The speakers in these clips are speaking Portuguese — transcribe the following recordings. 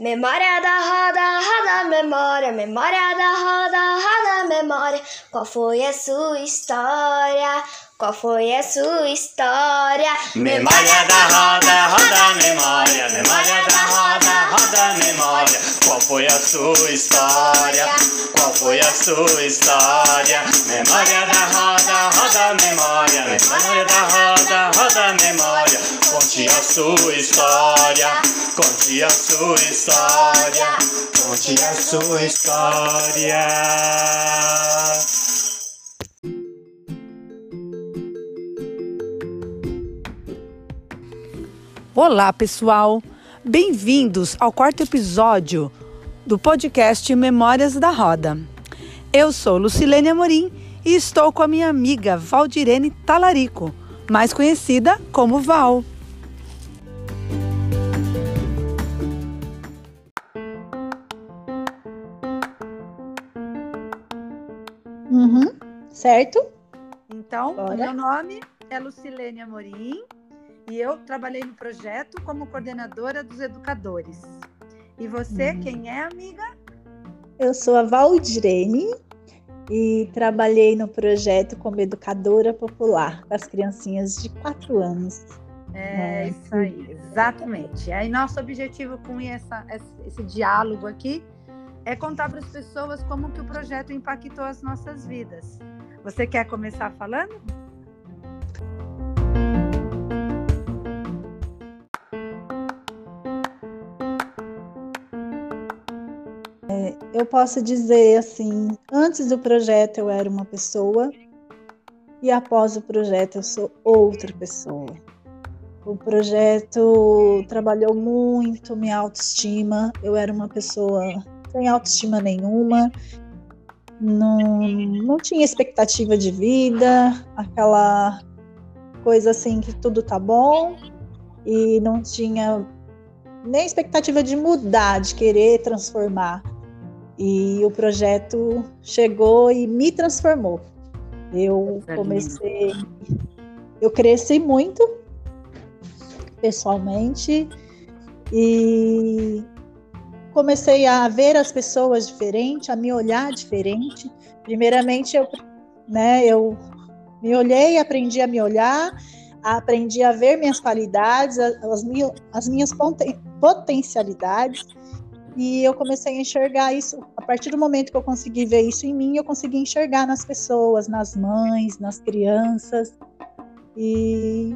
Memória da roda, roda memória, memória da roda, roda memória. Qual foi a sua história? Qual foi a sua história? Memória da roda, roda memória, memória da roda, roda memória. Qual foi a sua história? Qual foi a sua história? Memória da roda, roda memória, memória da roda, roda memória. Conte a sua história, conte a sua história, conte a sua história. Olá, pessoal! Bem-vindos ao quarto episódio do podcast Memórias da Roda. Eu sou Lucilene Amorim e estou com a minha amiga Valdirene Talarico, mais conhecida como Val. Uhum, certo? Então, Bora. meu nome é Lucilene Amorim e eu trabalhei no projeto como coordenadora dos educadores. E você, Uhum. quem é, amiga? Eu sou a Valdirene e trabalhei no projeto como educadora popular com as criancinhas de 4 anos. É É, isso aí, exatamente. Aí nosso objetivo com essa, esse diálogo aqui é contar para as pessoas como que o projeto impactou as nossas vidas. Você quer começar falando? Eu posso dizer assim, antes do projeto eu era uma pessoa e após o projeto eu sou outra pessoa. O projeto trabalhou muito minha autoestima. Eu era uma pessoa sem autoestima nenhuma, não, não tinha expectativa de vida, aquela coisa assim que tudo tá bom e não tinha nem expectativa de mudar, de querer transformar. E o projeto chegou e me transformou. Eu comecei, eu cresci muito pessoalmente e comecei a ver as pessoas diferente, a me olhar diferente. Primeiramente eu, né, eu me olhei, aprendi a me olhar, aprendi a ver minhas qualidades, as, minhas, as minhas poten- potencialidades e eu comecei a enxergar isso. A partir do momento que eu consegui ver isso em mim, eu consegui enxergar nas pessoas, nas mães, nas crianças. E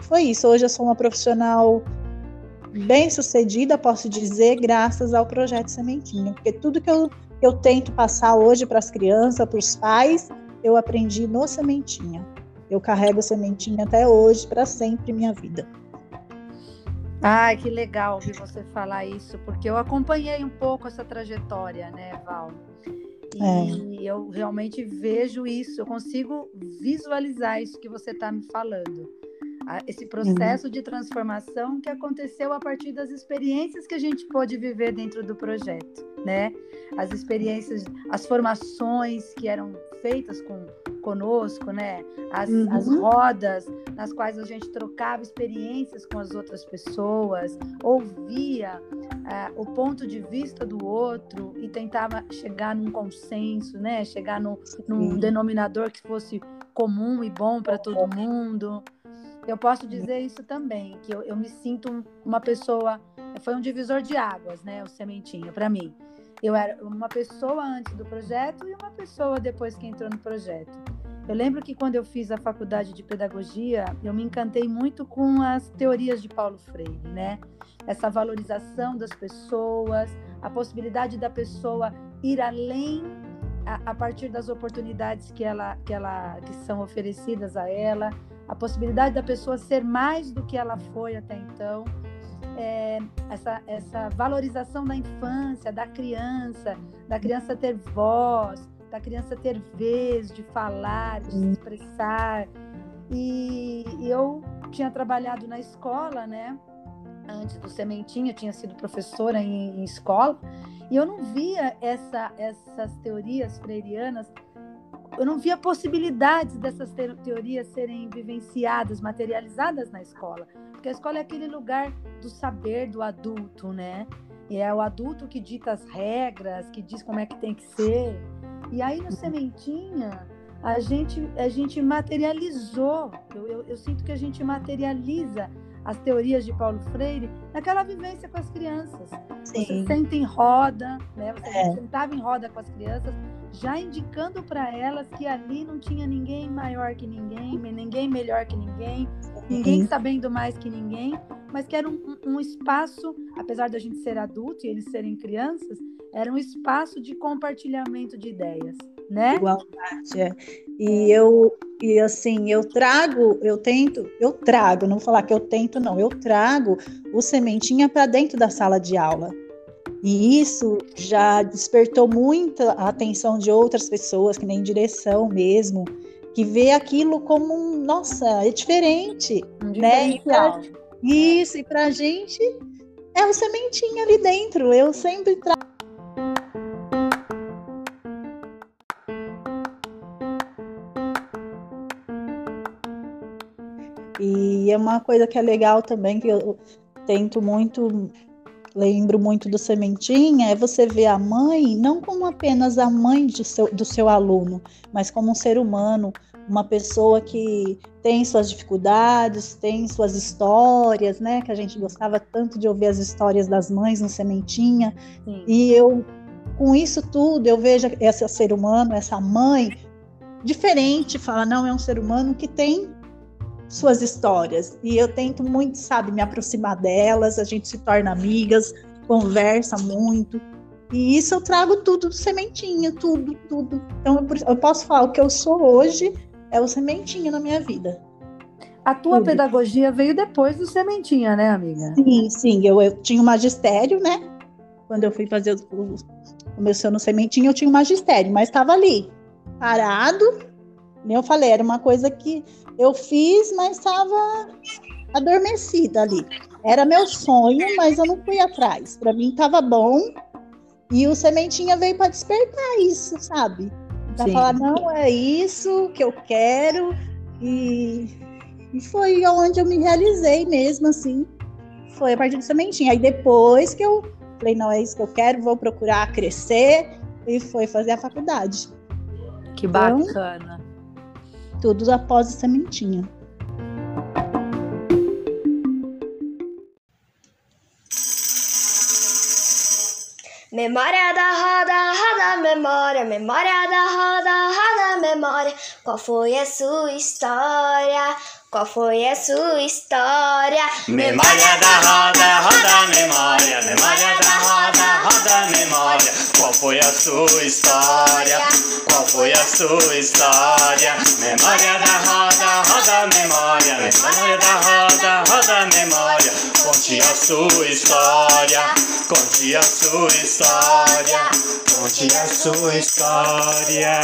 foi isso. Hoje eu sou uma profissional bem sucedida, posso dizer, graças ao projeto Sementinha, porque tudo que eu, eu tento passar hoje para as crianças, para os pais, eu aprendi no Sementinha. Eu carrego Sementinha até hoje, para sempre, minha vida. Ai, que legal ouvir você falar isso, porque eu acompanhei um pouco essa trajetória, né, Val? E eu realmente vejo isso, eu consigo visualizar isso que você está me falando. Esse processo de transformação que aconteceu a partir das experiências que a gente pôde viver dentro do projeto, né? As experiências, as formações que eram feitas com conosco, né? As, Uhum. as rodas nas quais a gente trocava experiências com as outras pessoas, ouvia ah, o ponto de vista do outro e tentava chegar num consenso, né? Chegar no, num denominador que fosse comum e bom para todo mundo. Eu posso dizer isso também, que eu, eu me sinto uma pessoa. Foi um divisor de águas, né? O Sementinha, para mim. Eu era uma pessoa antes do projeto e uma pessoa depois que entrou no projeto. Eu lembro que quando eu fiz a faculdade de pedagogia, eu me encantei muito com as teorias de Paulo Freire, né? Essa valorização das pessoas, a possibilidade da pessoa ir além a, a partir das oportunidades que ela, que ela que são oferecidas a ela, a possibilidade da pessoa ser mais do que ela foi até então. É, essa, essa valorização da infância, da criança, da criança ter voz, da criança ter vez de falar, de se expressar. E, eu tinha trabalhado na escola, né? Antes do Sementinha, tinha sido professora em, em escola, e eu não via essa, essas teorias freirianas, eu não via possibilidades dessas te- teorias serem vivenciadas, materializadas na escola, porque a escola é aquele lugar do saber do adulto, né? E é o adulto que dita as regras, que diz como é que tem que ser. E aí no Sementinha, a gente, a gente materializou. Eu, eu, eu sinto que a gente materializa as teorias de Paulo Freire naquela vivência com as crianças. Sim. Você senta em roda, né? Você é. sentava em roda com as crianças, já indicando para elas que ali não tinha ninguém maior que ninguém, ninguém melhor que ninguém, ninguém sabendo mais que ninguém, mas que era um, um espaço, apesar da gente ser adulto e eles serem crianças, era um espaço de compartilhamento de ideias, né? Igualdade, é. E eu, e assim, eu trago, eu tento, eu trago, não vou falar que eu tento, não, eu trago o sementinha para dentro da sala de aula. E isso já despertou muita atenção de outras pessoas, que nem direção mesmo, que vê aquilo como um, nossa, é diferente, um né? E isso, e para a gente é o sementinha ali dentro. Eu sempre trago uma coisa que é legal também, que eu tento muito, lembro muito do Sementinha, é você ver a mãe não como apenas a mãe do seu, do seu aluno, mas como um ser humano, uma pessoa que tem suas dificuldades, tem suas histórias, né? Que a gente gostava tanto de ouvir as histórias das mães no Sementinha. Sim. E eu, com isso tudo, eu vejo esse ser humano, essa mãe, diferente, fala, não, é um ser humano que tem suas histórias. E eu tento muito, sabe, me aproximar delas, a gente se torna amigas, conversa muito. E isso eu trago tudo do sementinha, tudo, tudo. Então eu, posso falar o que eu sou hoje é o sementinha na minha vida. A tua tudo. pedagogia veio depois do sementinha, né, amiga? Sim, sim. Eu, eu tinha o magistério, né? Quando eu fui fazer o, começou no sementinha, eu tinha o magistério, mas estava ali, parado. Eu falei, era uma coisa que eu fiz, mas estava adormecida ali. Era meu sonho, mas eu não fui atrás. Para mim estava bom. E o Sementinha veio para despertar isso, sabe? Para falar, não, é isso que eu quero. E, e foi onde eu me realizei mesmo, assim. Foi a partir do Sementinha. Aí depois que eu falei, não, é isso que eu quero, vou procurar crescer. E foi fazer a faculdade. Que bacana. Então, tudo após a sementinha. Memória da roda, roda memória, memória da roda, roda memória. Qual foi a sua história? Qual foi a sua história? Memória da roda, roda memória, memória da roda, roda memória. Qual foi a sua história? Qual foi a sua história? Sua história, conte a sua história, conte a sua história.